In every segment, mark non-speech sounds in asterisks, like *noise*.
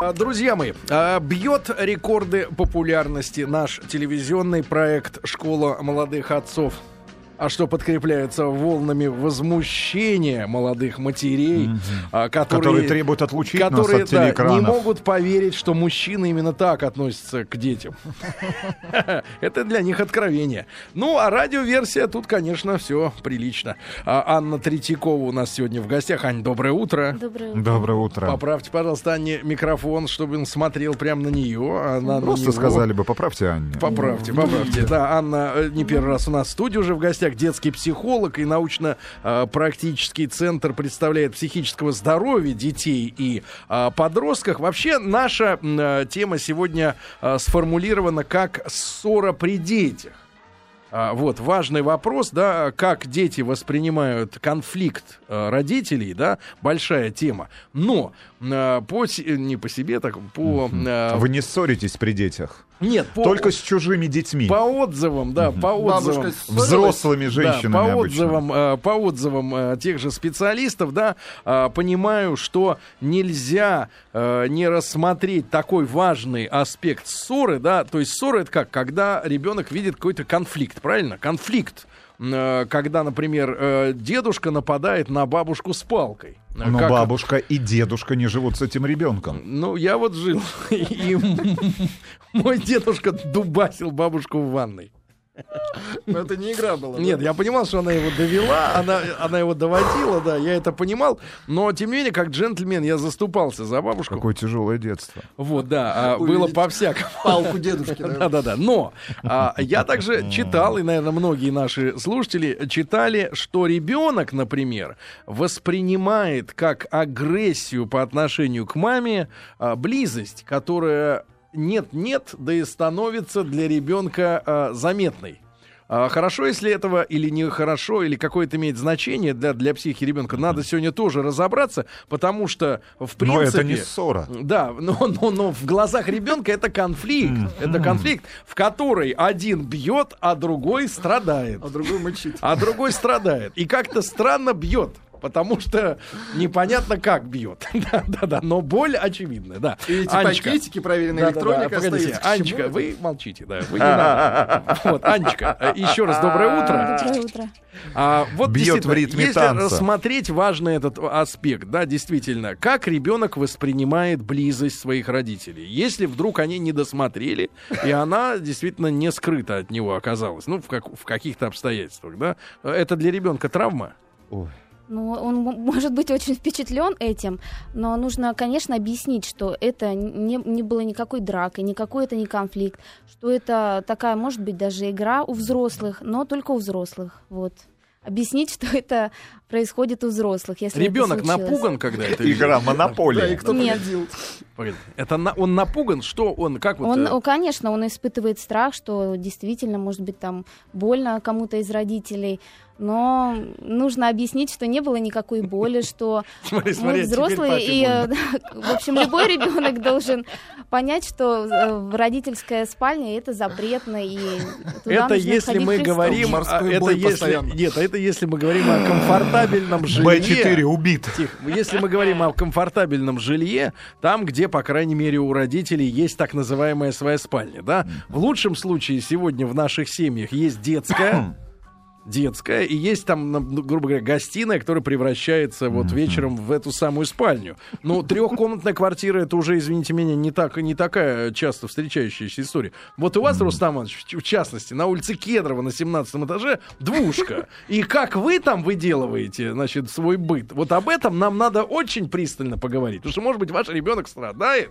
А, Друзья мои, а, бьет рекорды популярности наш телевизионный проект «Школа молодых отцов». А что подкрепляется волнами возмущения молодых матерей, а, которые, Которые требуют отлучить нас которые, от да, не могут поверить, что мужчины именно так относятся к детям. *laughs* Это для них откровение. Ну, а радиоверсия тут, конечно, все прилично. А Анна Третьякова у нас сегодня в гостях. Ань, доброе утро. Доброе утро. Доброе утро. Поправьте, пожалуйста, Анне микрофон, чтобы он смотрел прямо на нее. а Просто сказали бы, поправьте Анне. Поправьте, поправьте. Да, Анна э, не первый раз у нас в студии уже в гостях. Детский психолог и научно-практический центр представляет психического здоровья детей и а, подростков. Вообще наша э, тема сегодня а, сформулирована как ссора при детях. А, Вот важный вопрос, да, как дети воспринимают конфликт родителей, да, большая тема. Но по не по себе, так по Вы не ссоритесь при детях. Нет, по, Только с чужими детьми. по отзывам, да, по отзывам. Бабушка? Взрослыми Да, женщинами по обычно. отзывам, э, по отзывам э, тех же специалистов, да, э, понимаю, что нельзя э, не рассмотреть такой важный аспект ссоры, да, то есть ссора это как, когда ребенок видит какой-то конфликт, правильно? Конфликт, когда, например, дедушка нападает на бабушку с палкой. Но как- бабушка и дедушка не живут с этим ребенком. ну, я вот жил, *laughs* и мой дедушка дубасил бабушку в ванной. Но это не игра была. Нет, я понимал, что она его довела, она, она его доводила, да, я это понимал, но тем не менее, как джентльмен, я заступался за бабушку. Какое тяжелое детство. Вот, да, а, Увидеть. было по-всякому. Палку дедушки. да. Да-да-да. Но а, я также читал, и, наверное, многие наши слушатели читали, что ребенок, например, воспринимает как агрессию по отношению к маме а, близость, которая нет-нет, да и становится для ребенка а, заметной. А, Хорошо, если этого или не хорошо, или какое-то имеет значение для, для психики ребенка, надо сегодня тоже разобраться, потому что, в принципе... Но это не ссора. Да, но, но, но в глазах ребенка это конфликт. Это конфликт, в который один бьет, а другой страдает. А другой мычит. А другой страдает. И как-то странно бьет. Потому что непонятно, как бьет. *laughs* Да, да, да. Но боль очевидная, да. И эти Анечка. пакетики, проверенная Да, да, да, электроника погодите. Анечка, вы молчите, да. Вы не надо. *laughs* Вот, Анечка, э, еще раз доброе утро. Доброе утро. А, вот Бьет в ритме если танца. рассмотреть важный этот аспект, да, действительно, как ребенок воспринимает близость своих родителей. Если вдруг они не досмотрели, и она действительно не скрыта от него оказалась, ну, в, как- в каких-то обстоятельствах, да, это для ребенка травма. Ну, он *laughs* может быть очень впечатлен этим, но нужно, конечно, объяснить, что это не, не было никакой дракой, никакой это не конфликт, что это такая, может быть, даже игра у взрослых, но только у взрослых. Вот. Объяснить, *laughs* что это происходит у взрослых, если Ребенок напуган, когда это? Игра Да, и Монополия. кто Нет. победил? Это на- он напуган, что он, как вот... Он, э, о, конечно, он испытывает страх, что действительно, может быть, там больно кому-то из родителей, но нужно объяснить, что не было никакой боли, что Смотри, *laughs* смотри, мы взрослые, и, э, *laughs* в общем, любой ребенок должен понять, что э, в родительская спальня это запретно, и туда Это нужно если мы говорим, это если нет, а это если мы говорим о комфортабельном жилье. Б4 убит. Тихо. Если мы говорим о комфортабельном жилье, там, где, по крайней мере, у родителей есть так называемая своя спальня, да? В лучшем случае сегодня в наших семьях есть детская, *clears throat* детская, и есть там, ну, грубо говоря, гостиная, которая превращается вот вечером в эту самую спальню. Ну, трехкомнатная квартира, это уже, извините меня, не, так, не такая часто встречающаяся история. Вот у вас, Рустам Иванович, в, в частности, на улице Кедрова на 17 этаже двушка. И как вы там выделываете, значит, свой быт, вот об этом нам надо очень пристально поговорить. Потому что, может быть, ваш ребенок страдает,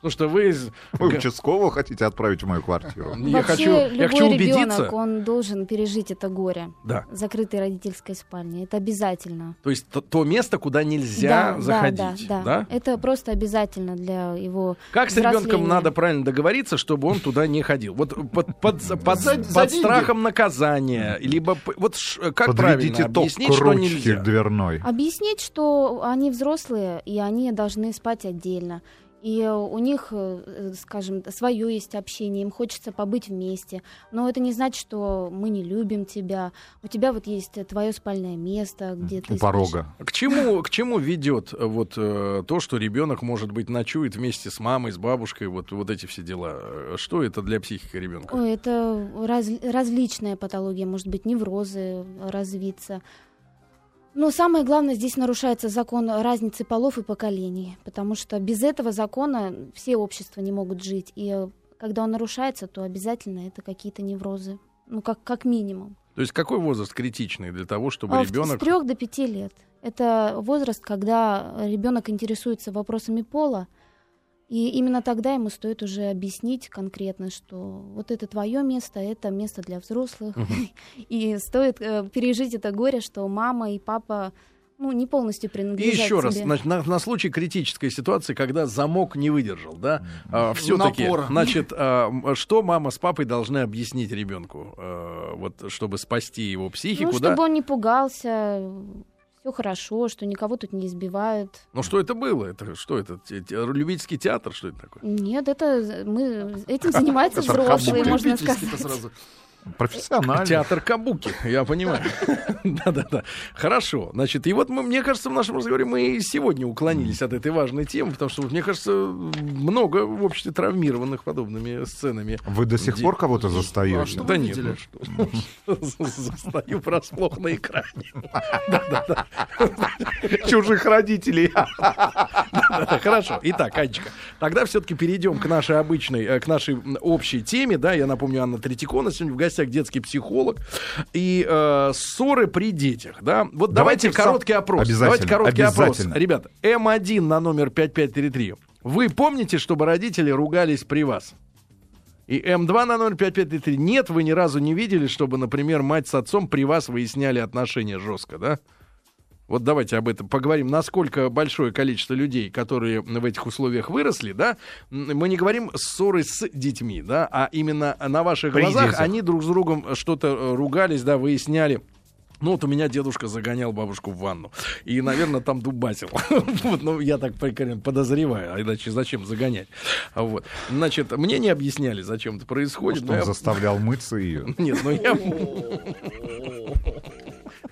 потому что вы... из- Вы участкового хотите отправить в мою квартиру? Я Вообще, хочу, я любой хочу убедиться. ребенок, он должен пережить это горе. Да. Закрытой родительской спальни. Это обязательно. То есть то, то место, куда нельзя да, заходить. Да, да, да? Это просто обязательно для его Как с ребенком надо правильно договориться, чтобы он туда не ходил? Вот под, под, под, За- под за страхом наказания, либо вот ш- как Подведите правильно ток объяснить, что нельзя? дверной. Объяснить, что они взрослые, и они должны спать отдельно. И э, у них, э, скажем, свое есть общение, им хочется побыть вместе. Но это не значит, что мы не любим тебя. У тебя вот есть твое спальное место, где ты У спишь. порога. К чему, к чему ведет э, вот то, что ребенок, может быть, ночует вместе с мамой, с бабушкой, вот, вот эти все дела? Что это для психики ребенка? Ой, это раз- различная патология, может быть, неврозы развиться. Но самое главное, здесь нарушается закон разницы полов и поколений, потому что без этого закона все общества не могут жить. И э, когда он нарушается, то обязательно это какие-то неврозы. Ну, как, как минимум. То есть какой возраст критичный для того, чтобы А ребенок... С трех до пяти лет. Это возраст, когда ребенок интересуется вопросами пола, и именно тогда ему стоит уже объяснить конкретно, что вот это твое место, это место для взрослых, *laughs* и стоит э, пережить это горе, что мама и папа ну, не полностью И принадлежат еще раз, значит, на, на случай критической ситуации, когда замок не выдержал, да, все-таки, Напора. *laughs* значит, а, что мама с папой должны объяснить ребенку, э, вот, чтобы спасти его психику, ну, да? чтобы он не пугался, все хорошо, что никого тут не избивают. Ну что это было? Это что это? Те- те- Любительский театр, что это такое? Нет, это мы этим занимаются взрослые, можно сказать. Профессионально. Театр Кабуки, я понимаю. *laughs* Да-да-да. Хорошо. Значит, и вот мы, мне кажется, в нашем разговоре мы и сегодня уклонились от этой важной темы, потому что, мне кажется, много в обществе травмированных подобными сценами. Вы до сих пор кого-то А застаете? что Да нет, ну что. *laughs* Застаю врасплох на экране. *laughs* Чужих родителей. Да, Хорошо. Итак, Анечка, тогда все-таки перейдем к нашей обычной, э, к нашей общей теме. Да, я напомню, Анна Третьякона сегодня в гостях детский психолог. И э, ссоры при детях. Да, вот давайте, Давайте в сам- короткий опрос. Обязательно, Давайте короткий опрос. обязательно. Ребят, М1 на номер 5533. Вы помните, чтобы родители ругались при вас? И М2 на номер 5533. Нет, вы ни разу не видели, чтобы, например, мать с отцом при вас выясняли отношения жестко, да? Вот давайте об этом поговорим, насколько большое количество людей, которые в этих условиях выросли, да, мы не говорим ссоры с детьми, да, а именно на ваших При глазах детях. они друг с другом что-то э, ругались, да, выясняли. Ну, вот у меня дедушка загонял бабушку в ванну. И, наверное, там дубасил. *laughs* Вот, ну, я так прикольно подозреваю. А иначе зачем загонять? Вот. Значит, мне не объясняли, зачем это происходит. Может, но он я- заставлял мыться ее. Нет, ну я... *laughs* *laughs*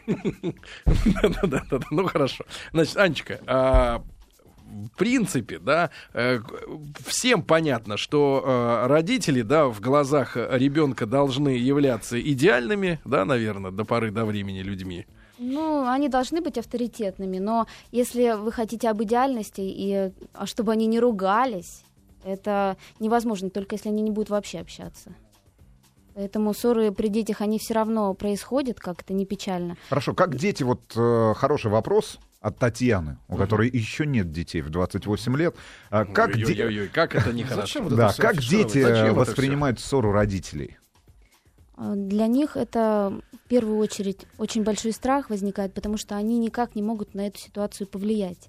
Да-да-да, ну хорошо. Значит, Анечка, а, в принципе, да, э, всем понятно, что э, родители, да, в глазах ребенка должны являться идеальными, да, наверное, до поры до времени людьми. Ну, они должны быть авторитетными, но если вы хотите об идеальности, и а чтобы они не ругались, это невозможно, только если они не будут вообще общаться. Поэтому ссоры при детях, они все равно происходят, как это не печально. Хорошо, как дети, вот э, хороший вопрос от Татьяны, у которой еще нет детей в 28 лет. А как, де- Ой-ой-ой, как это *laughs* нехорошо. Да, как дети э, воспринимают ссору родителей? А Для них это в первую очередь очень большой страх возникает, потому что они никак не могут на эту ситуацию повлиять.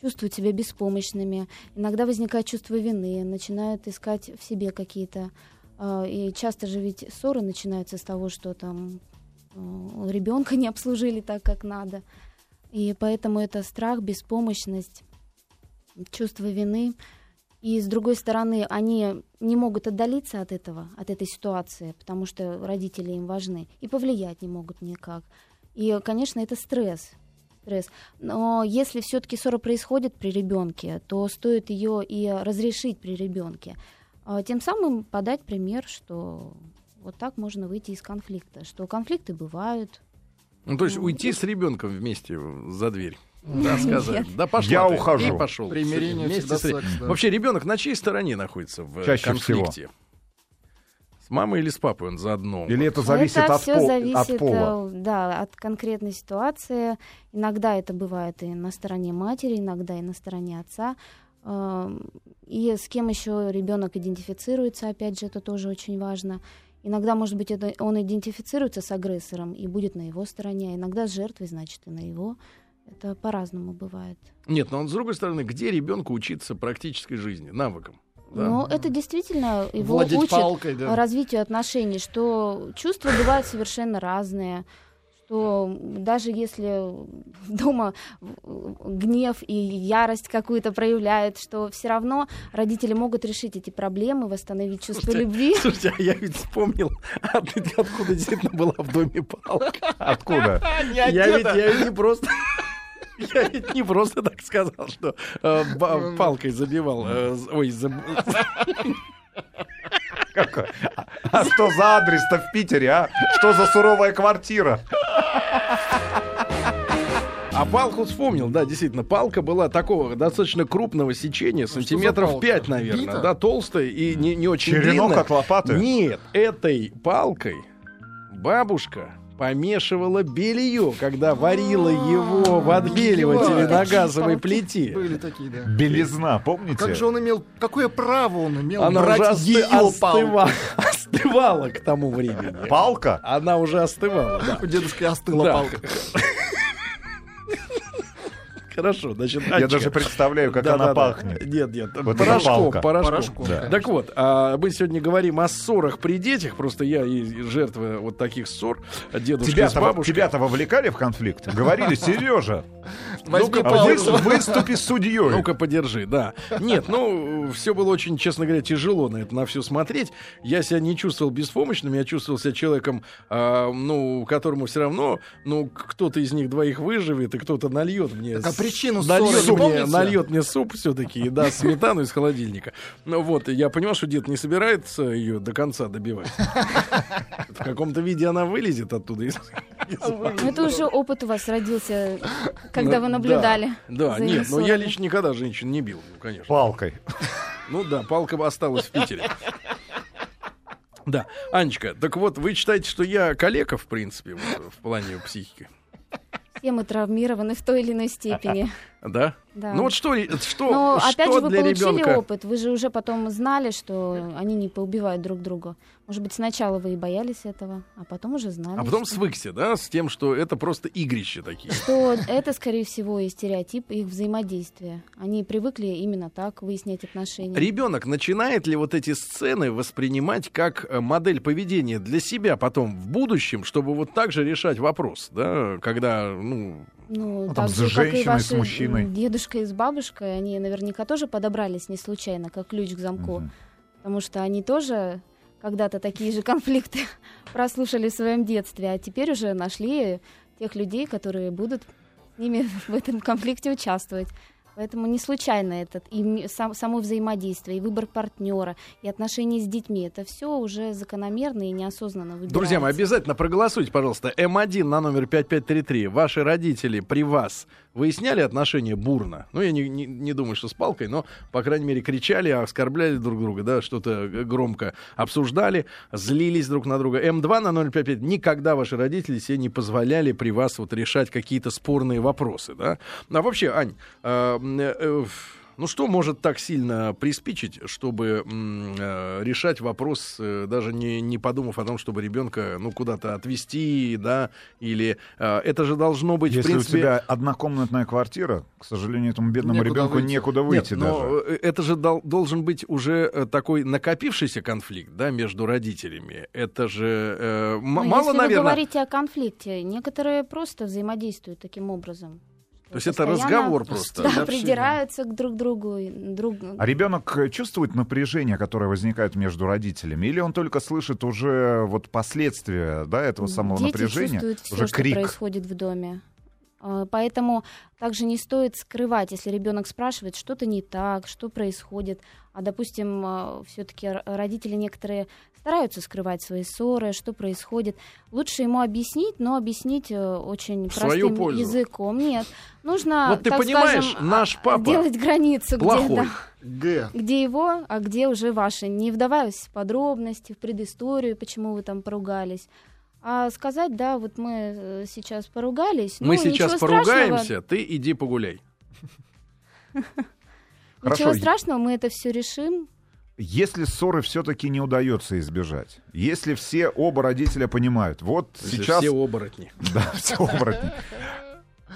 Чувствуют себя беспомощными. Иногда возникает чувство вины, начинают искать в себе какие-то. А, И часто же ведь ссоры начинаются с того, что там ребенка не обслужили так, как надо. И поэтому это страх, беспомощность, чувство вины. И с другой стороны, они не могут отдалиться от этого, от этой ситуации, потому что родители им важны, и повлиять не могут никак. И, конечно, это стресс. стресс. Но если все-таки ссора происходит при ребенке, то стоит ее и разрешить при ребенке. А Тем самым подать пример, что вот так можно выйти из конфликта, что конфликты бывают. Ну, то есть уйти с ребенком вместе за дверь. Да, сказать. Да пошла Я ты. ухожу. И пошел. Примирение Вместе с секс, да. Вообще ребенок на чьей стороне находится в э, Чаще конфликте? С мамой или с папой он заодно? Или это зависит это от, пол- зависит, от пола? э, Да, от конкретной ситуации. Иногда это бывает и на стороне матери, иногда и на стороне отца. И с кем еще ребенок идентифицируется, опять же, это тоже очень важно. Иногда, может быть, это он идентифицируется с агрессором и будет на его стороне, а иногда с жертвой, значит, и на его. Это по-разному бывает. Нет, но он, с другой стороны, где ребенку учиться практической жизни, навыкам? Да. Но это действительно его Владеть учит палкой, да. развитию отношений, что чувства бывают совершенно разные, что даже если дома гнев и ярость какую-то проявляют, что все равно родители могут решить эти проблемы, восстановить чувство Слушайте, любви. Слушайте, а я ведь вспомнил, от- откуда действительно была в доме палка. Откуда? Я ведь, я ведь не просто... Я ведь не просто так сказал, что э, палкой забивал. э, ой, заб- Какой? А что за адрес-то в Питере, а? Что за суровая квартира? А палку вспомнил, да, действительно, палка была такого достаточно крупного сечения, за сантиметров палка? 5, наверное, Бита? да, толстая и не, не очень Черенок длинная. от лопаты? Нет, этой палкой бабушка помешивала белье, когда варила его в отбеливателе на газовой плите. Были такие, да. Белизна, помните? Как же он имел, какое право он имел Она брать уже ее остыва- *laughs* остывала к тому времени. Палка? Она уже остывала, да. У дедушки остыла палка. Хорошо, значит, Я даже представляю, как она пахнет. Нет, нет, порошком, порошком. Так вот, а, мы сегодня говорим о ссорах при детях. Просто я и жертва вот таких ссор. Дедушка с Тебя-то, бабушкой. тебя-то вовлекали в конфликт? Говорили, Сережа, Ну-ка, выступи судьей. Ну-ка, подержи, да. Нет, ну, все было очень, честно говоря, тяжело на это, на все смотреть. Я себя не чувствовал беспомощным, я чувствовал себя человеком, а, ну, которому все равно, ну, кто-то из них двоих выживет, и кто-то нальет мне... Так, а причину нальет ссоры не мне, нальет мне суп все-таки и даст сметану из холодильника. Ну вот, я понимал, что дед не собирается ее до конца добивать. В каком-то виде она вылезет оттуда. Ну, Это уже опыт у вас родился, когда Ну, вы наблюдали. Да, нет, их ну я лично никогда женщин не бил, ну, конечно. Палкой. Ну да, палка бы осталась в Питере. Да, Анечка, так вот, вы считаете, что я калека, в принципе, вот, в плане психики? Все мы травмированы в той или иной степени. *laughs* Да? Да. Ну вот что, что, Но что опять же вы для получили ребенка? опыт, вы же уже потом знали, что они не поубивают друг друга. Может быть, сначала вы и боялись этого, а потом уже знали. А потом что- свыкся, да, с тем, что это просто игрища такие. что это, скорее всего, и стереотип их взаимодействия. Они привыкли именно так выяснять отношения. Ребенок начинает ли вот эти сцены воспринимать как э, модель поведения для себя потом в будущем, чтобы вот так же решать вопрос, да, когда, ну, Ну, Ну, там с же, женщиной, с ваши мужчиной. м, дедушка и с бабушкой, они наверняка тоже подобрались не случайно, как ключ к замку. Мгм. Потому что они тоже когда-то такие же конфликты *laughs* прослушали в своем детстве, а теперь уже нашли тех людей, которые будут с ними *laughs* в этом конфликте участвовать. Поэтому не случайно этот и само взаимодействие, и выбор партнера, и отношения с детьми. Это все уже закономерно и неосознанно выбирается. Друзья мои, обязательно проголосуйте, пожалуйста. М1 на номер 5533. Ваши родители при вас выясняли отношения бурно? Ну, я не, не- не думаю, что с палкой, но, по крайней мере, кричали, оскорбляли друг друга, да, что-то громко обсуждали, злились друг на друга. М2 на 055. Никогда ваши родители себе не позволяли при вас вот решать какие-то спорные вопросы, да? А вообще, Ань, э, э, ну что может так сильно приспичить, чтобы э, решать вопрос, э, даже не, не подумав о том, чтобы ребенка ну, куда-то отвезти, да, или э, это же должно быть, в Если принципе... у тебя однокомнатная квартира, к сожалению, этому бедному Некуда ребенку выйти. некуда Нет, выйти но даже. э, это же дол- должен быть уже э, такой накопившийся конфликт, да, между родителями. Это же э, м- Ну, мало, если наверное. вы говорите о конфликте, некоторые просто взаимодействуют таким образом. То есть это разговор просто. Да, придираются к друг другу. Друг... А ребенок чувствует напряжение, которое возникает между родителями, или он только слышит уже вот последствия да, этого самого Дети напряжения, чувствуют все, уже что крик. происходит в доме. А, Поэтому также не стоит скрывать, если ребенок спрашивает, что-то не так, что происходит. А, допустим, все-таки родители некоторые стараются скрывать свои ссоры, что происходит. Лучше ему объяснить, но объяснить э, очень свою простым пользу. языком. Нет, нужно, Вот ты так понимаешь, скажем, наш а, папа делать границу, где, да, Г. где его, а где уже ваши, не вдаваясь в подробности, в предысторию, почему вы там поругались. А сказать, да, вот мы э, сейчас поругались. Мы ну, сейчас ничего страшного. поругаемся, ты иди погуляй. Ничего страшного, мы это все решим. Если ссоры все-таки не удается избежать, если все оба родителя понимают, вот Если сейчас... Все оборотни. *laughs* Да, все оборотни.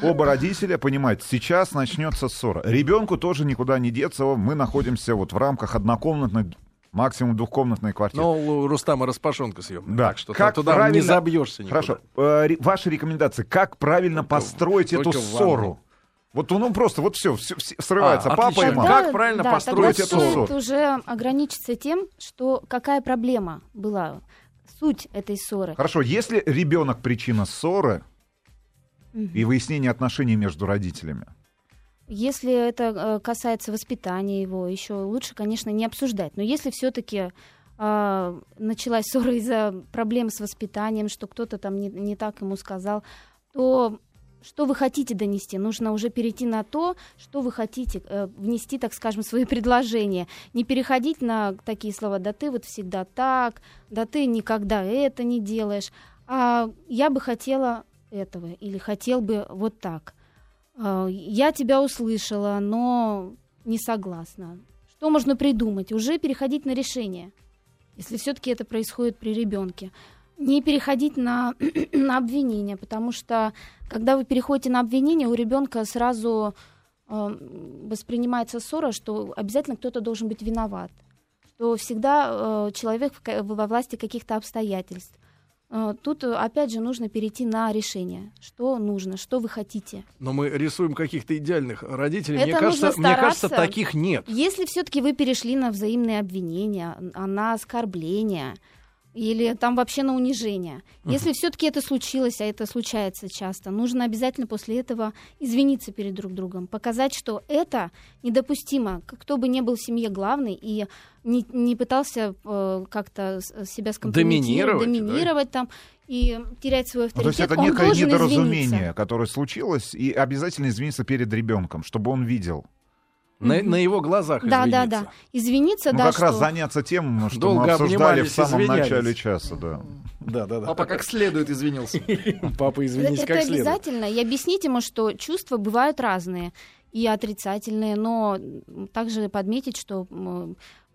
Оба родителя понимают, сейчас начнется ссора. Ребенку тоже никуда не деться, мы находимся вот в рамках однокомнатной Максимум двухкомнатная квартира. Но у Рустама распашонка съемная. Да. Так что Как туда правильно- не забьешься никуда. Хорошо. Э, ваши рекомендации. Как правильно построить эту только в ссору? Вот он, он просто, вот все, срывается. А, Папа отлично. и мама. Как правильно да, построить тогда эту стоит ссору? уже ограничиться тем, что какая проблема была, суть этой ссоры. Хорошо, если ребенок причина ссоры и выяснения отношений между родителями, Если это э, касается воспитания его, еще лучше, конечно, не обсуждать. Но если все-таки началась ссора из-за проблем с воспитанием, что кто-то там не, не так ему сказал, то что вы хотите донести? Нужно уже перейти на то, что вы хотите э, внести, так скажем, свои *laughs* предложения. Не переходить на такие слова, да ты вот всегда так, да ты никогда это не делаешь. А я бы хотела этого или хотел бы вот так. А, Я тебя услышала, но не согласна. Что можно придумать? Уже переходить на решение, если все-таки это происходит при ребенке. Не переходить на, *clears throat* на обвинение, потому что когда вы переходите на обвинение, у ребенка сразу э, воспринимается ссора, что обязательно кто-то должен быть виноват, что всегда э, человек во власти каких-то обстоятельств. Э, Тут, э, опять же, нужно перейти на решение. Что нужно, что вы хотите. Но мы рисуем каких-то идеальных родителей. Это мне, кажется, мне кажется, таких нет. Если все-таки вы перешли на взаимные обвинения, на оскорбления или там вообще на унижение, если все-таки это случилось, а это случается часто, нужно обязательно после этого извиниться перед друг другом, показать, что это недопустимо. Кто бы ни был в семье главный и не, не пытался э, как-то с- себя скомпрометировать, Доминировать, да? доминировать там и терять свой Ну, то есть авторитет, это некое недоразумение, извиниться. которое случилось, и обязательно извиниться перед ребенком, чтобы он видел. На, на его глазах Да, да, извиниться. да. Извиниться, Ну, да, как раз что- заняться тем, что Долго мы обсуждали в самом извинялись. начале часа, да. *laughs* Да, да, да. Папа как следует извинился. *laughs* Папа, извинись, это как следует. обязательно. И объяснить ему, что чувства бывают разные и отрицательные, но также подметить, что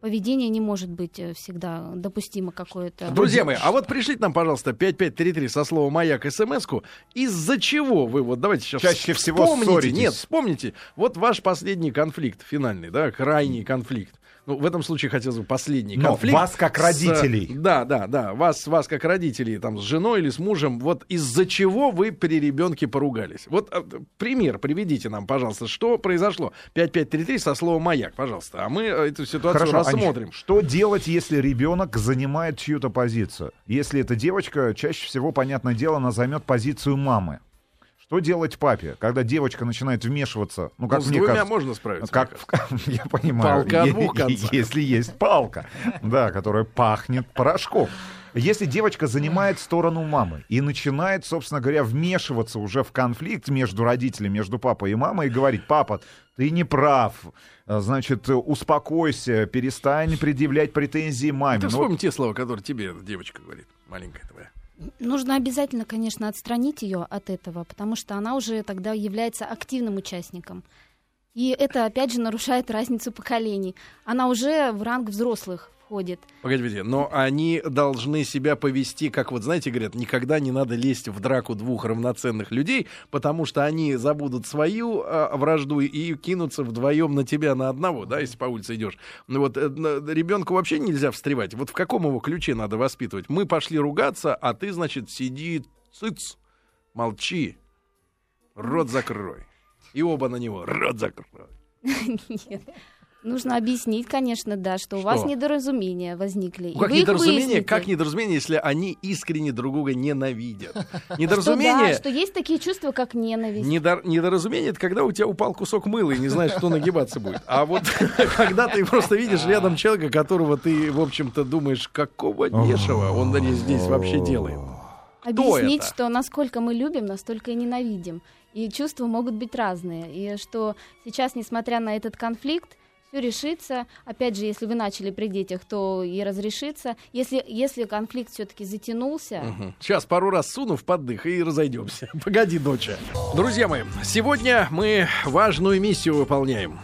поведение не может быть э, всегда допустимо какое-то. Друзья мои, а вот пришлите нам, пожалуйста, 5533 со словом «Маяк» смс-ку. Из-за чего вы, вот давайте сейчас Чаще всего вспомните, ссоритесь. Нет, вспомните. Вот ваш последний конфликт, финальный, да, крайний конфликт. Ну, в этом случае хотелось бы последний Но конфликт. вас как с- родителей. да, да, да. Вас, вас как родителей, там, с женой или с мужем. Вот из-за чего вы при ребенке поругались? Вот э, пример приведите нам, пожалуйста, что произошло. 5533 со словом «Маяк», пожалуйста. А мы э, эту ситуацию Хорошо, Анечка, рассмотрим. что делать, если ребенок занимает чью-то позицию? Если это девочка, чаще всего, понятное дело, она займет позицию мамы. Что делать папе, когда девочка начинает вмешиваться? Ну, как Ну, с мне двумя кажется, можно справиться. Как, в- *laughs* я понимаю, Палка е- двух концах. если есть палка, да, которая пахнет порошком. Если девочка занимает сторону мамы и начинает, собственно говоря, вмешиваться уже в конфликт между родителями, между папой и мамой, и говорить, папа, ты не прав, а, значит, успокойся, перестань предъявлять претензии маме. Ты Ну, вот вспомни те слова, которые тебе девочка говорит, маленькая твоя. Нужно обязательно, конечно, отстранить ее от этого, потому что она уже тогда является активным участником. И это, опять же, нарушает разницу поколений. Она уже в ранг взрослых входит. Погодите, но они должны себя повести, как вот, знаете, говорят, никогда не надо лезть в драку двух равноценных людей, потому что они забудут свою а, вражду и кинутся вдвоем на тебя, на одного, да, если по улице идешь. Ну вот э, ребенку вообще нельзя встревать. Вот в каком его ключе надо воспитывать? Мы пошли ругаться, а ты, значит, сиди, цыц, молчи, рот закрой. И оба на него, рот закрой. *laughs* Нет. Нужно объяснить, конечно, да, что, у вас Что? недоразумения возникли. Как недоразумение, выясните. как недоразумение, если они искренне друг друга ненавидят. *laughs* Что да, Недоразумение, что есть такие чувства, как ненависть. недор- недоразумение, это когда у тебя упал кусок мыла и не знаешь, кто нагибаться будет. А вот *laughs* когда ты просто видишь рядом человека, которого ты, в общем-то, думаешь, какого лешего он здесь вообще делает. Объяснить, это? что насколько мы любим, настолько и ненавидим. И чувства могут быть разные. И что сейчас, несмотря на этот конфликт, все решится. Опять же, если вы начали при детях, то и разрешится. Если, если конфликт все-таки затянулся, Мгм. Сейчас пару раз суну в поддых и разойдемся. *laughs* Погоди, доча. Друзья мои, сегодня мы важную миссию выполняем.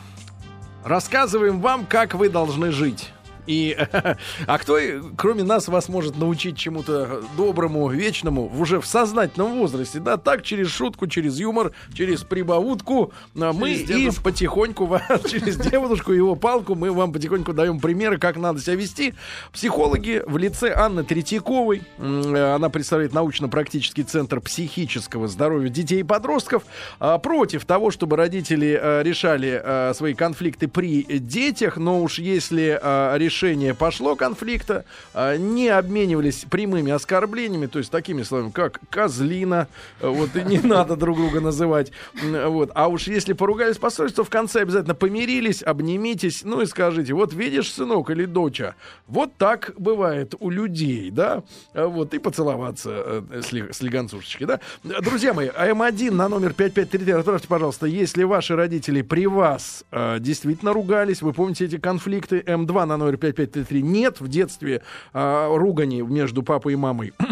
Рассказываем вам, как вы должны жить. И, *laughs* а кто, кроме нас, вас может научить чему-то доброму, вечному, уже в сознательном возрасте, да, так, через шутку, через юмор, через прибаутку, а мы и потихоньку, *laughs* через девушку его палку, мы вам потихоньку даем примеры, как надо себя вести. Психологи в лице Анны Третьяковой, э, она представляет научно-практический центр психического здоровья детей и подростков, а, против того, чтобы родители э, решали э, свои конфликты при детях, но уж если э, решение пошло конфликта, э, не обменивались прямыми оскорблениями, то есть такими словами, как козлина, э, вот и не *laughs* надо друг друга называть, вот. А уж если поругались поссорились, то в конце обязательно помирились, обнимитесь, ну и скажите, вот видишь, сынок или доча, вот так бывает у людей, да, А вот, и поцеловаться э, сли- слегонцушечки, да. Друзья мои, а М1 на номер 5533 отправьте, пожалуйста, если ваши родители при вас э, действительно ругались, вы помните эти конфликты, М2 на номер 5533 нет в детстве э, ругани между папой и мамой. *clears throat*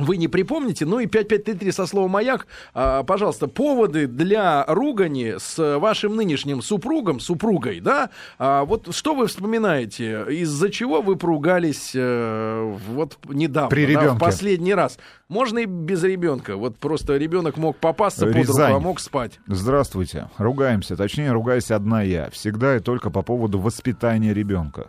Вы не припомните, ну и 5533 со словом «маяк». А, пожалуйста, поводы для ругани с вашим нынешним супругом, супругой, да? А, вот что вы вспоминаете? Из-за чего вы поругались э, вот недавно, При да, в последний раз? Можно и без ребенка. Вот просто ребенок мог попасться под руку, Рязань. а мог спать. Здравствуйте. Ругаемся, точнее, ругаюсь одна я. Всегда и только по поводу воспитания ребенка.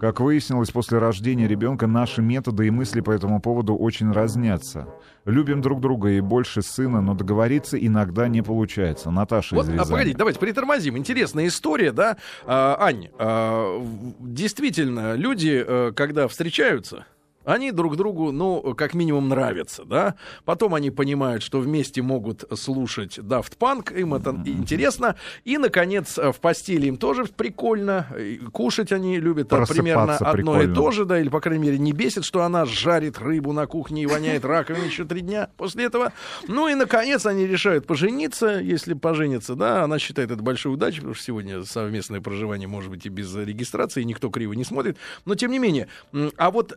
Как выяснилось, после рождения ребенка наши методы и мысли по этому поводу очень разнятся. Любим друг друга и больше сына, но договориться иногда не получается. Наташа Вот, из а, Рязани. погодите, давайте притормозим. Интересная история, да? А, Ань, а, действительно, люди, э, когда встречаются, они друг другу, ну, как минимум нравятся, да? Потом они понимают, что вместе могут слушать Daft Punk, им это интересно. И, наконец, в постели им тоже прикольно. И Кушать они любят примерно одно и прикольно. то же, да, или, по крайней мере, не бесит, что она жарит рыбу на кухне и воняет раковиной еще три дня после этого. Ну и, наконец, они решают пожениться, если пожениться, да, она считает это большой удачей, потому что сегодня совместное проживание может быть и без регистрации, никто криво не смотрит, но тем не менее. А вот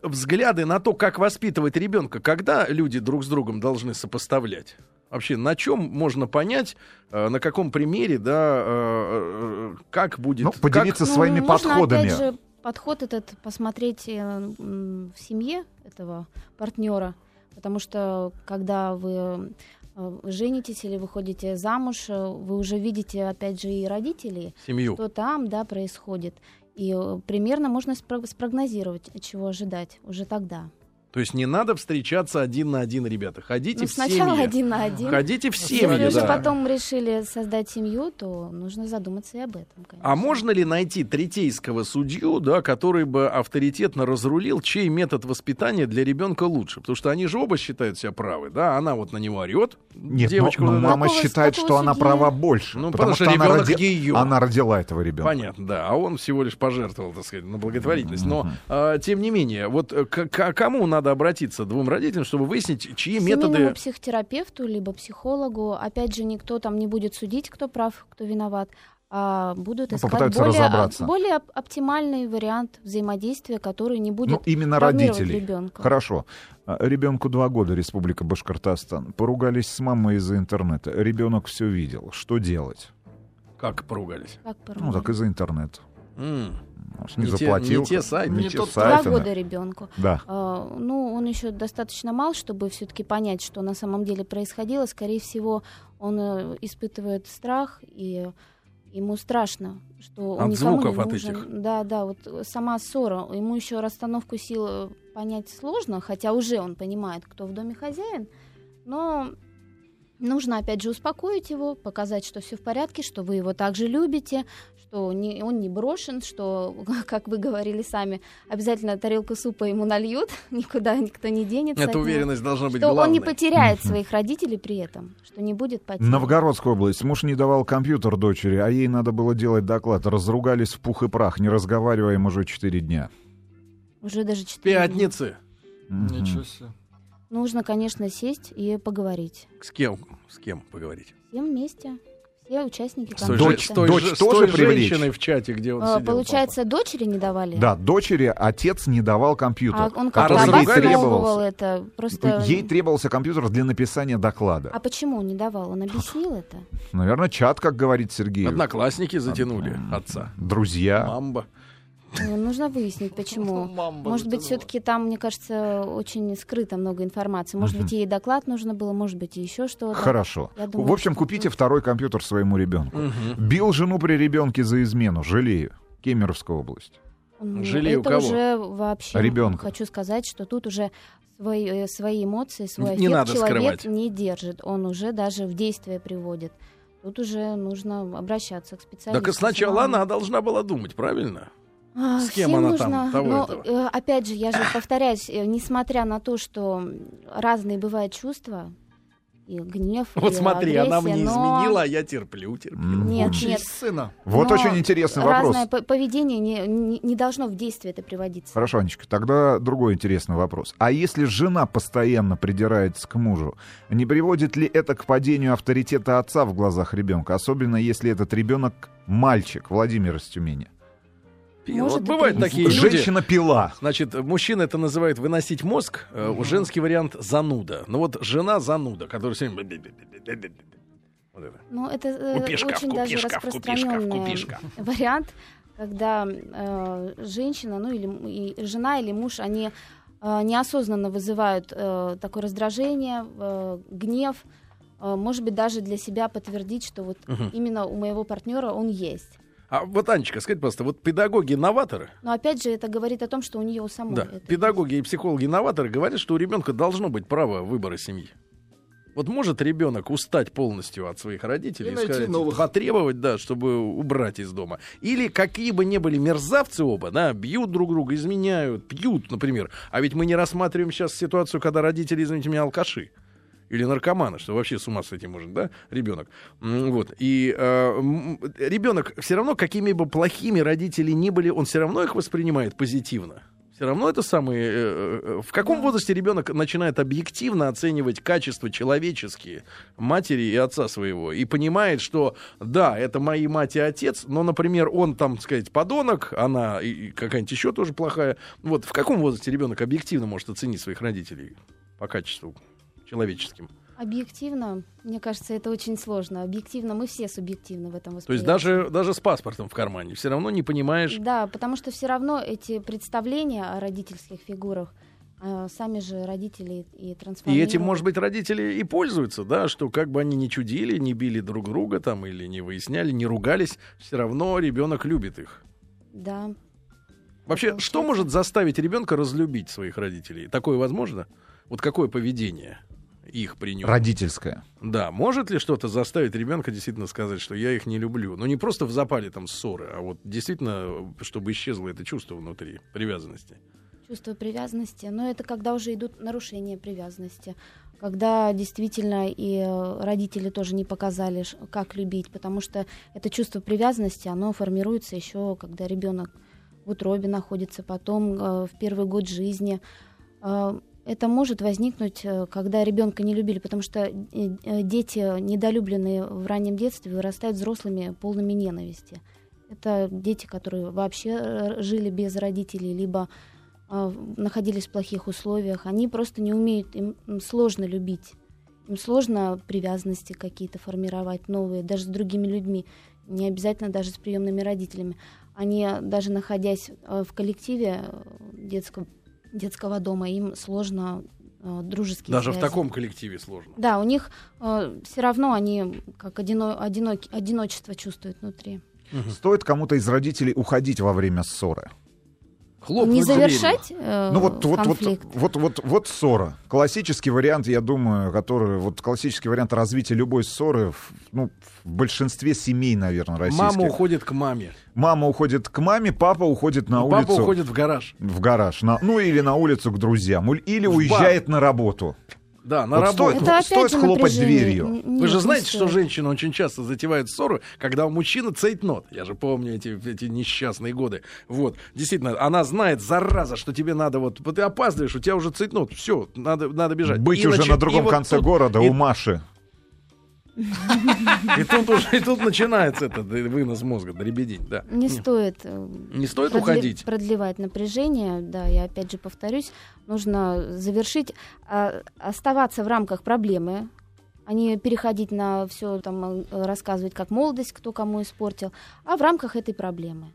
взгляды на то, как воспитывать ребенка, когда люди друг с другом должны сопоставлять? Вообще, на чем можно понять, э, на каком примере, да, э, э, как будет... Ну, поделиться Ну, своими можно, подходами. опять же, подход этот посмотреть в семье этого партнера, потому что когда вы женитесь или выходите замуж, вы уже видите, опять же, и родителей, как семью. что там, да, происходит. И э, примерно можно спро- спрогнозировать, чего ожидать уже тогда. То есть не надо встречаться один на один, ребята. Ходите Ну, в сначала семьи. один на один. Ходите в Если семьи, уже да. потом решили создать семью, то нужно задуматься и об этом, конечно. А можно ли найти третейского судью, да, который бы авторитетно разрулил, чей метод воспитания для ребенка лучше? Потому что они же оба считают себя правы, да? Она вот на него орет, Нет, девочка. но, вот но эта. мама Такого- считает, такого что она судьи- права больше. Ну, потому, потому что что она, роди- её. она родила этого ребенка. Понятно, да. А он всего лишь пожертвовал, так сказать, на благотворительность. Но, а, тем не менее, вот э, к, к- кому надо обратиться двум родителям, чтобы выяснить, чьи Семейному методы... психотерапевту либо психологу, опять же, никто там не будет судить, кто прав, кто виноват, а будут Ну, искать попытаются более, разобраться. более оп- оптимальный вариант взаимодействия, который не будет Ну, именно родителей. ребенка. Хорошо. А, Ребенку два года, Республика Башкортостан. Поругались с мамой из-за интернета. Ребенок все видел. Что делать? Как поругались? Как Ну, по-разному. так из-за интернета. Не не, те- заплатил. не те сайты. не Не те тот- Два сайты, да. года ребенку. Да. А, ну, он еще достаточно мал, чтобы все-таки понять, что на самом деле происходило. Скорее всего, он э, испытывает страх, и ему страшно, что он От никому звуков не от нужен. этих. Да, да, вот сама ссора. Ему еще расстановку сил э, понять сложно, хотя уже он понимает, кто в доме хозяин. Но нужно, опять же, успокоить его, показать, что все в порядке, что вы его также любите, что не- он не брошен, что, *laughs* как вы говорили сами, обязательно тарелку супа ему нальют, *laughs* никуда никто не денется. Эта него. уверенность должна быть Что он не главной. потеряет своих родителей при этом, что не будет потерь. Новгородская область. Муж не давал компьютер дочери, а ей надо было делать доклад. Разругались в пух и прах. Не разговариваем уже четыре дня. Уже даже четыре. дня. Пятницы. Мгм. Ничего себе. Нужно, конечно, сесть и поговорить. С кем? С кем поговорить? Все вместе, все участники Дочь- конфликта. с той дочь же- с тоже привлечь? женщиной в чате, где он А, сидел. Получается, дочери не давали? Да, дочери отец не давал компьютер, А он А как-то обосновывал требовался. это. Просто... Ей требовался компьютер для написания доклада. А почему не давал? Он объяснил это? Наверное, чат, как говорит Сергей. Одноклассники затянули отца. Друзья. Мамба. Ну, Нужно выяснить, почему. *laughs* Мамба Может быть, все-таки там, мне кажется, очень скрыто много информации. Может быть, ей доклад нужно было, может быть, и еще что-то. Хорошо. Думаю, в общем, купите второй компьютер своему ребенку. Бил жену при ребенке за измену. Жалею. Кемеровская область. Жалею это кого? уже вообще Ребенка. хочу сказать, что тут уже свои, э, свои эмоции, свой Не аффект надо человек скрывать. не держит. Он уже даже в действие приводит. Тут уже нужно обращаться к специалисту. Так и сначала она должна была думать, правильно? А, С кем всем она там, нужно- того но, этого? э, опять же, я же повторяюсь, э, несмотря на то, что разные бывают чувства, и гнев, Вот и смотри, она агрессия, мне но- изменила, а я терплю, терплю. Нет, Учись нет. сына. Вот но очень интересный вопрос. Разное по- поведение не, не, не должно в действие это приводиться. Хорошо, Анечка, тогда другой интересный вопрос. А если жена постоянно придирается к мужу, не приводит ли это к падению авторитета отца в глазах ребенка? Особенно если этот ребенок мальчик, Владимир из Тюмени. Пи- Может, вот бывают такие люди. Женщина пила. Значит, мужчина это называют выносить мозг, э, у женский вариант зануда. Ну вот жена зануда, которая сегодня... Вот это. Ну, это э, Купишка, очень даже купишка, распространенный купишка. вариант, когда э, женщина, ну или и жена или муж, они э, неосознанно вызывают э, такое раздражение, э, гнев, э, может быть, даже для себя подтвердить, что вот Мгм. именно у моего партнера он есть. А вот, Анечка, скажите, пожалуйста, вот педагоги-новаторы, Но опять же, это говорит о том, что у нее у самой. да, это педагоги и психологи-новаторы говорят, что у ребенка должно быть право выбора семьи. Вот может ребенок устать полностью от своих родителей И и, сказать, новых. потребовать, да, чтобы убрать из дома. Или какие бы ни были мерзавцы оба, да, бьют друг друга, изменяют, пьют, например. А ведь мы не рассматриваем сейчас ситуацию, когда родители, извините меня, алкаши. Или наркоманы, что вообще с ума с этим может, да, ребенок. Вот. И э, ребенок все равно, какими бы плохими родители ни были, он все равно их воспринимает позитивно. Все равно это самые... э, э, В каком возрасте ребенок начинает объективно оценивать качества человеческие матери и отца своего и понимает, что да, это мои мать и отец, но, например, он там, так сказать, подонок, она и какая-нибудь еще тоже плохая. Вот в каком возрасте ребенок объективно может оценить своих родителей по качеству человеческим? Объективно, мне кажется, это очень сложно. Объективно мы все субъективны в этом То есть восприятии. даже, даже с паспортом в кармане все равно не понимаешь. Да, потому что все равно эти представления о родительских фигурах э, сами же родители и И трансформируют. этим, может быть, родители и пользуются, да, что как бы они ни чудили, не били друг друга там или не выясняли, не ругались, все равно ребенок любит их. Да. Вообще, Получается. что может заставить ребенка разлюбить своих родителей? Такое возможно? Вот какое поведение их при нем? Родительская. Да, может ли что-то заставить ребенка действительно сказать, что я их не люблю? Ну, не просто в запале там ссоры, а вот действительно, чтобы исчезло это чувство внутри, привязанности. Чувство привязанности. Но это когда уже идут нарушения привязанности. Когда действительно и э, родители тоже не показали, как любить. Потому что это чувство привязанности, оно формируется еще, когда ребенок в утробе находится, потом э, в первый год жизни. Это может возникнуть, э, когда ребенка не любили, потому что э, э, дети, недолюбленные в раннем детстве, вырастают взрослыми полными ненависти. Это дети, которые вообще жили без родителей, либо находились в плохих условиях, они просто не умеют, им, сложно любить, им сложно привязанности какие-то формировать новые, даже с другими людьми, не обязательно даже с приемными родителями. Они, даже находясь в коллективе детского, детского дома, им сложно э, дружеские Даже в связи. таком коллективе сложно. Да, у них все равно они как одино, одиноки, одиночество чувствуют внутри. Стоит кому-то из родителей уходить во время ссоры? Хлопнуть не завершать э, Ну вот, вот, вот, конфликт. вот, вот, вот ссора. Классический вариант, я думаю, который, вот классический вариант развития любой ссоры, в, ну, в большинстве семей, наверное, российских. Мама уходит к маме. Мама уходит к маме, папа уходит на Ну, улицу. Папа уходит в гараж. в гараж, на- ну или на улицу к друзьям, или В уезжает на работу. Да, на Вот работу. стоит- Это опять стоит же хлопать дверью. Н- Вы нет, же знаете, что женщины очень часто затевают ссоры, когда у мужчины цейтнот. Я же помню эти, эти несчастные годы. Вот, действительно, она знает, зараза, что тебе надо, вот, вот ты опаздываешь, у тебя уже цейтнот, все, надо, надо бежать. Быть И уже начи- на и другом вот конце тут- города и- у Маши. И тут уже, и тут начинается этот вынос мозга, дребедень, да. Не стоит э, Не стоит продли- уходить. продлевать напряжение. Да, я опять же повторюсь, нужно завершить, а, оставаться в рамках проблемы, а не переходить на все там э, рассказывать, как молодость, кто кому испортил, а в рамках этой проблемы.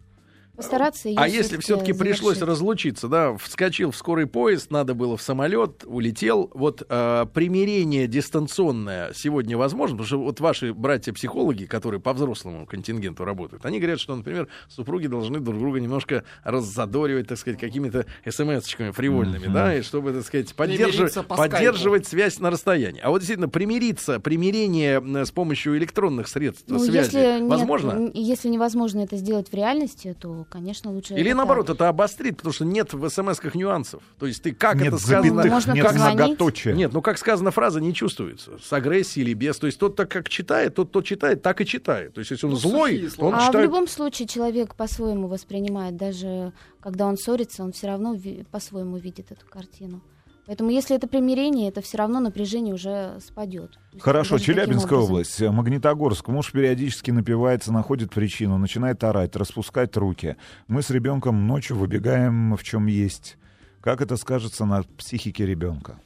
Постараться А если все-таки пришлось разлучиться, да, вскочил в скорый поезд, надо было в самолет, улетел, вот э, примирение дистанционное сегодня возможно, потому что вот ваши братья-психологи, которые по взрослому контингенту работают, они говорят, что, например, супруги должны друг друга немножко раззадоривать, так сказать, какими-то смс-очками фривольными, да, и чтобы, так сказать, поддерживать, поддерживать связь на расстоянии. А вот действительно, примириться, примирение с помощью электронных средств Ну, связи если нет, возможно? н- если невозможно это сделать в реальности, то, конечно, лучше... Или это наоборот, так. это обострит, потому что нет в смс-ках нюансов. То есть ты как Нет это сказано... Можно нет многоточия. Нет, ну как сказано фраза не чувствуется. С агрессией или без. То есть тот так как читает, тот, кто читает, так и читает. То есть если он Ну, злой, то он. А в читает... любом случае человек по-своему воспринимает, даже когда он ссорится, он все равно по-своему видит эту картину. Поэтому если это примирение, это все равно напряжение уже спадет. Хорошо, Челябинская область, э, Магнитогорск. Муж периодически напивается, находит причину, начинает орать, распускать руки. Мы с ребенком ночью выбегаем в чем есть. Как это скажется на психике ребенка?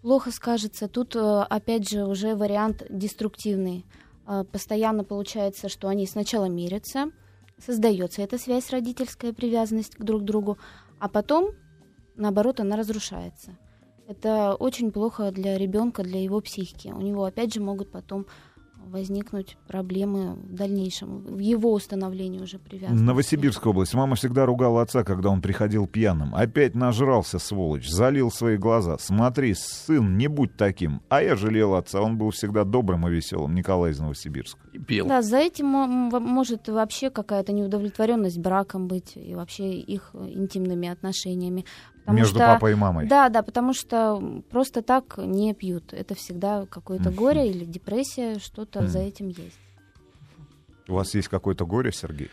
Плохо скажется. Тут, э, опять же, уже вариант деструктивный. Э, Постоянно получается, что они сначала мирятся, создается эта связь родительская, привязанность к друг другу, а потом, наоборот, она разрушается. Это очень плохо для ребенка, для его психики. У него, опять же, могут потом возникнуть проблемы в дальнейшем, в его установлении уже привязанности. Новосибирская область. Мама всегда ругала отца, когда он приходил пьяным. Опять нажрался, сволочь, залил свои глаза. Смотри, сын, не будь таким. А я жалел отца, он был всегда добрым и веселым. Николай из Новосибирска. И пел. Да, за этим может вообще какая-то неудовлетворенность браком быть и вообще их интимными отношениями. Потому Между что- папой и мамой. Да, да, потому что просто так не пьют. Это всегда какое-то Мгм. горе или депрессия, что-то Мгм. за этим есть. У вас есть какое-то горе, Сергей?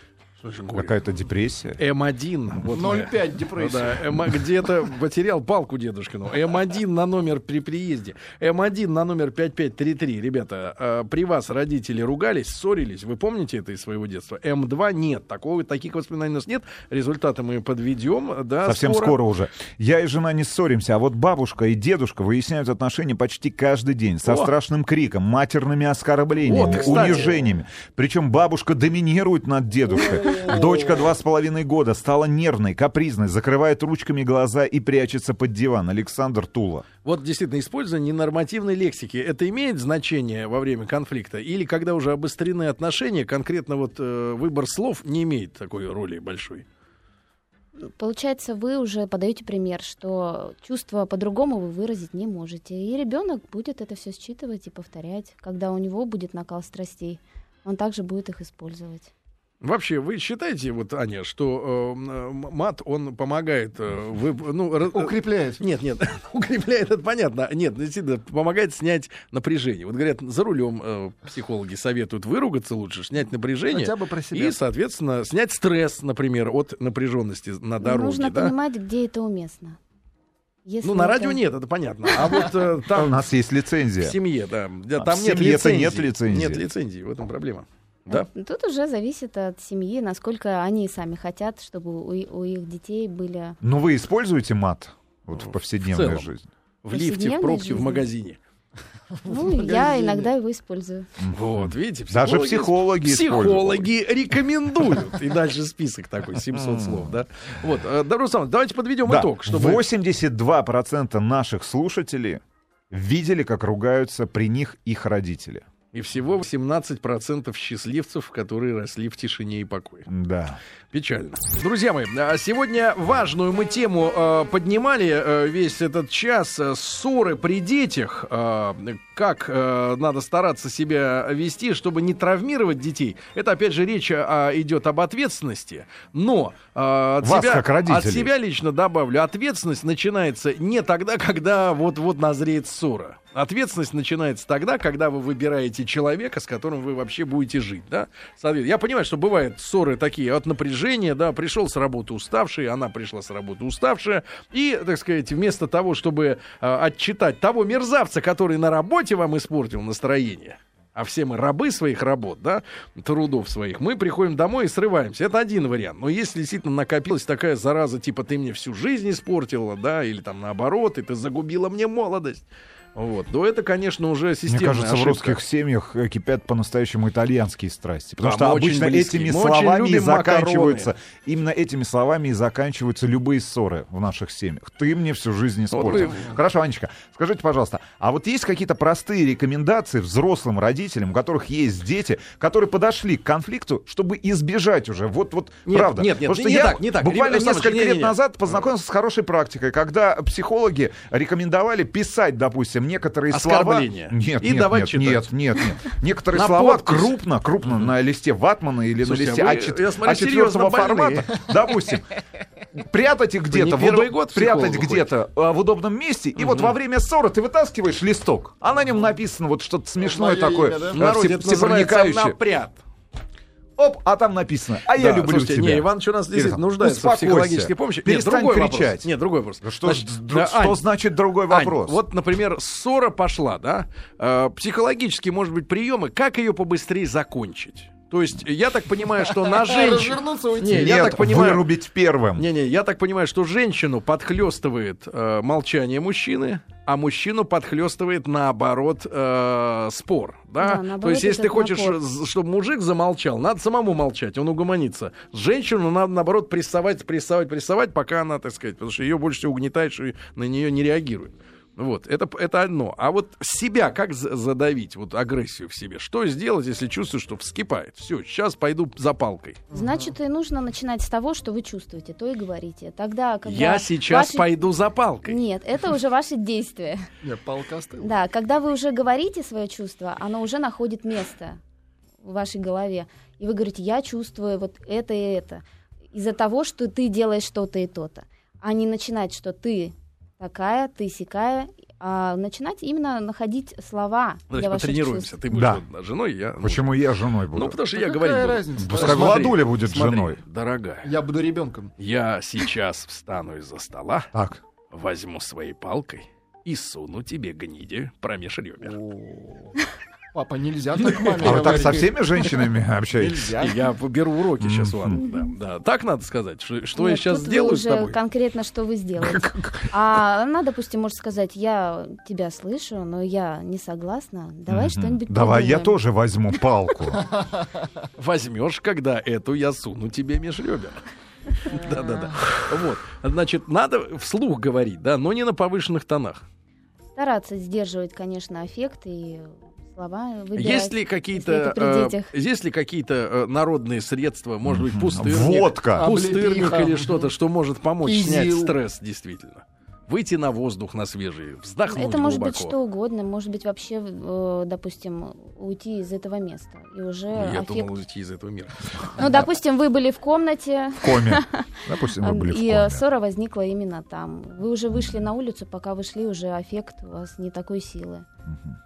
Какая-то депрессия? М1. Вот 0,5 Ну депрессия. да, М- где-то потерял палку дедушкину. М1 на номер при приезде. М1 на номер 5533. Ребята, э, при вас родители ругались, ссорились. Вы помните это из своего детства? М2 нет. Такого, таких воспоминаний у нас нет. Результаты мы подведем. Да, Совсем скоро. уже. Я и жена не ссоримся, а вот бабушка и дедушка выясняют отношения почти каждый день. Со О! страшным криком, матерными оскорблениями, Вот, кстати. унижениями. Причем бабушка доминирует над дедушкой. Дочка два с половиной года стала нервной, капризной, закрывает ручками глаза и прячется под диван. Александр Тула. Вот действительно, использование ненормативной лексики, это имеет значение во время конфликта? Или когда уже обострены отношения, конкретно вот э, выбор слов не имеет такой роли большой? Получается, вы уже подаете пример, что чувства по-другому вы выразить не можете. И ребенок будет это все считывать и повторять. Когда у него будет накал страстей, он также будет их использовать. Вообще, вы считаете, вот, Аня, что э, м- мат, он помогает... э, вы, ну, ра- Укрепляет. Нет, нет, *laughs* укрепляет, это понятно. Нет, действительно, помогает снять напряжение. Вот говорят, за рулем э, психологи советуют выругаться лучше, снять напряжение. Хотя бы про себя. И, соответственно, снять стресс, например, от напряженности на дороге. Нужно да? понимать, где это уместно. Если Ну, на это- радио нет, это понятно. А вот э, *laughs* У там нас есть в лицензия. семье, да. А там в нет лицензии. нет лицензии. Нет лицензии, в этом проблема. Да? Тут уже зависит от семьи, насколько они сами хотят, чтобы у, у их детей были... Но вы используете мат вот в В повседневной целом. жизни? В лифте, в пробке, в жизни. магазине. Ну, *laughs* я иногда его использую. Вот, видите, Даже психологи Психологи рекомендуют. И дальше список такой, 700 слов, да? Вот, э, да, Руслан, давайте подведем Да, итог, чтобы... 82% наших слушателей видели, как ругаются при них их родители. И всего 17% счастливцев, которые росли в тишине и покое. Да. Печально. Друзья мои, а сегодня важную мы тему э, поднимали э, весь этот час. э, Ссоры при детях. э, как э, надо стараться себя вести, чтобы не травмировать детей. Это, опять же, речь а, идет об ответственности. Но э, от, Вас, себя, как родителей. от себя лично добавлю, ответственность начинается не тогда, *laughs* когда вот-вот назреет ссора. Ответственность начинается тогда, когда вы выбираете человека, с которым вы вообще будете жить, да? Я понимаю, что бывают ссоры такие от напряжения, да, пришел с работы уставший, она пришла с работы уставшая, и, так сказать, вместо того, чтобы э, отчитать того мерзавца, который на работе вам испортил настроение, а все мы рабы своих работ, да, трудов своих, мы приходим домой и срываемся. Это один вариант. Но если действительно накопилась такая зараза, типа ты мне всю жизнь испортила, да, или там наоборот, и ты загубила мне молодость, Вот. Но это, конечно, уже Мне системная кажется, в ошибка. русских семьях кипят по-настоящему итальянские страсти. Потому Да, что обычно близки. этими Мы словами и заканчиваются. Именно этими словами и заканчиваются любые ссоры в наших семьях. Ты мне всю жизнь Вот испортил. вы- Хорошо, Анечка, скажите, пожалуйста, а вот есть какие-то простые рекомендации взрослым родителям, у которых есть дети, которые подошли к конфликту, чтобы избежать уже? Вот, вот, Нет, правда. нет, нет, Потому что не я так, не так. буквально Александр несколько Александрович, лет не-не-не. назад познакомился с хорошей практикой, когда психологи рекомендовали писать, допустим, некоторые слова. Оскорбления. Нет, И нет, давать нет, читать. нет, нет, нет. Некоторые На слова подпись. крупно, крупно на листе ватмана или Слушайте, на а листе вы, А4 я смотрю, А4 серьезно больные. формата, допустим, прятать их где-то, в удоб- год прятать где-то а, в удобном месте, и вот во время ссоры ты вытаскиваешь листок, а на нем написано вот что-то смешное Мое такое, имя, да? э, все- всепроникающее. Оп, а там написано, а я Да, люблю слушайте, тебя. Не, Иваныч у нас действительно Ирина, нуждается в успокойся. психологической помощи. Нет, Перестань другой кричать. вопрос. Нет, другой вопрос. Что, Значит, ж- да, что Ань, значит другой Ань, вопрос? вот, например, ссора пошла, да? Э, психологически, может быть, приемы, как ее побыстрее закончить? То есть, я так понимаю, что на *laughs* женщину... Не, я так понимаю... вырубить первым. Не-не, я так понимаю, что женщину подхлестывает э, молчание мужчины, а мужчину подхлестывает наоборот э, спор. Да? Да, наоборот, То есть, если ты хочешь, напор. чтобы мужик замолчал, надо самому молчать, он угомонится. Женщину надо, наоборот, прессовать, прессовать, прессовать, пока она, так сказать, потому что ее больше всего угнетает, что и на нее не реагирует. Вот, это, это одно. А вот себя как за- задавить, вот агрессию в себе? Что сделать, если чувствуешь, что вскипает? Все, сейчас пойду за палкой. Значит, и нужно начинать с того, что вы чувствуете, то и говорите. Тогда, когда Я сейчас ваши- пойду за палкой. Нет, это уже ваши действия. *laughs* Нет, палка остыла. Да, когда вы уже говорите свое чувство, оно уже находит место в вашей голове. И вы говорите, я чувствую вот это и это. Из-за того, что ты делаешь что-то и то-то. А не начинать, что ты такая, ты сякая, а начинать именно находить слова Давайте для ваших потренируемся. чувств. Ты будешь Да. вот женой, я... ну, Почему я женой буду? Ну, потому что Да я какая говорить буду. разница? Пускай Смотри, Владуля будет смотри, женой. Дорогая, Я буду ребенком. я сейчас встану из-за стола, Так. возьму своей палкой и суну тебе гниде промеж ребер. Папа, нельзя так маме А вы так говорить. со всеми женщинами общаетесь? Нельзя. Я беру уроки сейчас. Анны. Да, да. Так надо сказать. Что, что я сейчас сделаю с тобой? конкретно, что вы сделаете. А она, допустим, может сказать, я тебя слышу, но я не согласна. Давай что-нибудь Давай я придумаем». тоже возьму палку. *laughs* Возьмешь, когда эту я суну тебе меж ребер. *laughs* Да-да-да. Вот. Значит, надо вслух говорить, да, но не на повышенных тонах. Стараться сдерживать, конечно, аффект и слова выбирать. Есть ли если какие-то э, есть ли какие-то э, народные средства, может быть, пустырник, Водка. пустырник Облепиха. или что-то, что может помочь снять Кизил. стресс, действительно? Выйти на воздух, на свежий, вздохнуть Это может быть глубоко. что угодно, может быть вообще, э, допустим, уйти из этого места. И уже Я аффект... думал уйти из этого мира. Ну, допустим, вы были в комнате, В коме. Допустим, вы были в и э, коме. ссора возникла именно там. Вы уже вышли на улицу, пока вышли, уже аффект у вас не такой силы.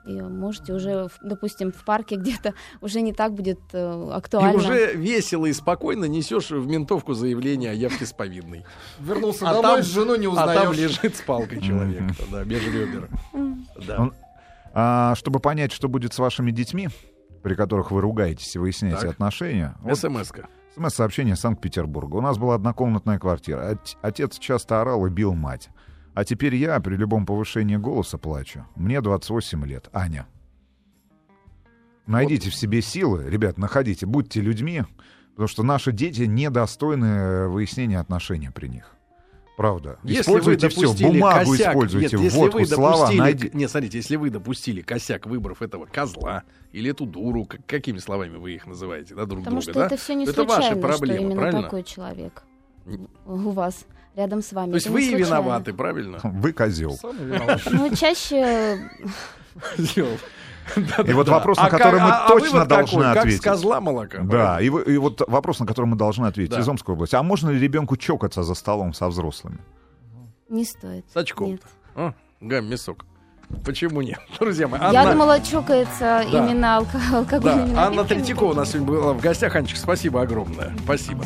И можете уже, допустим, в парке где-то *laughs* уже не так будет э, И актуально. уже весело и спокойно несешь в ментовку заявление о явке с повинной. Вернулся А домой, там- жену не А там узнаешь. лежит с палкой человек, да, без ребер. Да. А, чтобы понять, что будет с вашими детьми, при которых вы ругаетесь и выясняете Так. отношения, вот СМС-ка. СМС-сообщение Санкт-Петербурга. У нас была однокомнатная квартира. От- Отец часто орал и бил мать. А теперь я при любом повышении голоса плачу. Мне 28 лет. Аня. Найдите в себе силы, ребят, находите, будьте людьми, потому что наши дети недостойны выяснения отношений при них. Правда. Если используйте вы все, бумагу косяк, используйте, нет, если водку, вы слова, найди. Нет, смотрите, если вы допустили косяк, выбрав этого козла или эту дуру, как- какими словами вы их называете, да, друг Потому друга, что да? это все не Это ваши случайно, проблемы, что именно правильно? такой человек у вас рядом с вами. То есть Это вы и виноваты, правильно? *laughs* Вы козел. Сам виноват. Ну, чаще И вот вопрос, на А который мы а- а точно должны какой? Как с ответить. козла молока. Да, и, вот вопрос, на который мы должны ответить из Омской области. А можно ли ребенку чокаться за столом со взрослыми? не стоит. С очком. Нет. А, гаммисок. Почему нет? *laughs* Друзья мои, Я Анна- думала, чокается Да. именно алко- алкогольными Да, Анна Третьякова у нас сегодня была в гостях. Анечка, спасибо огромное. Спасибо.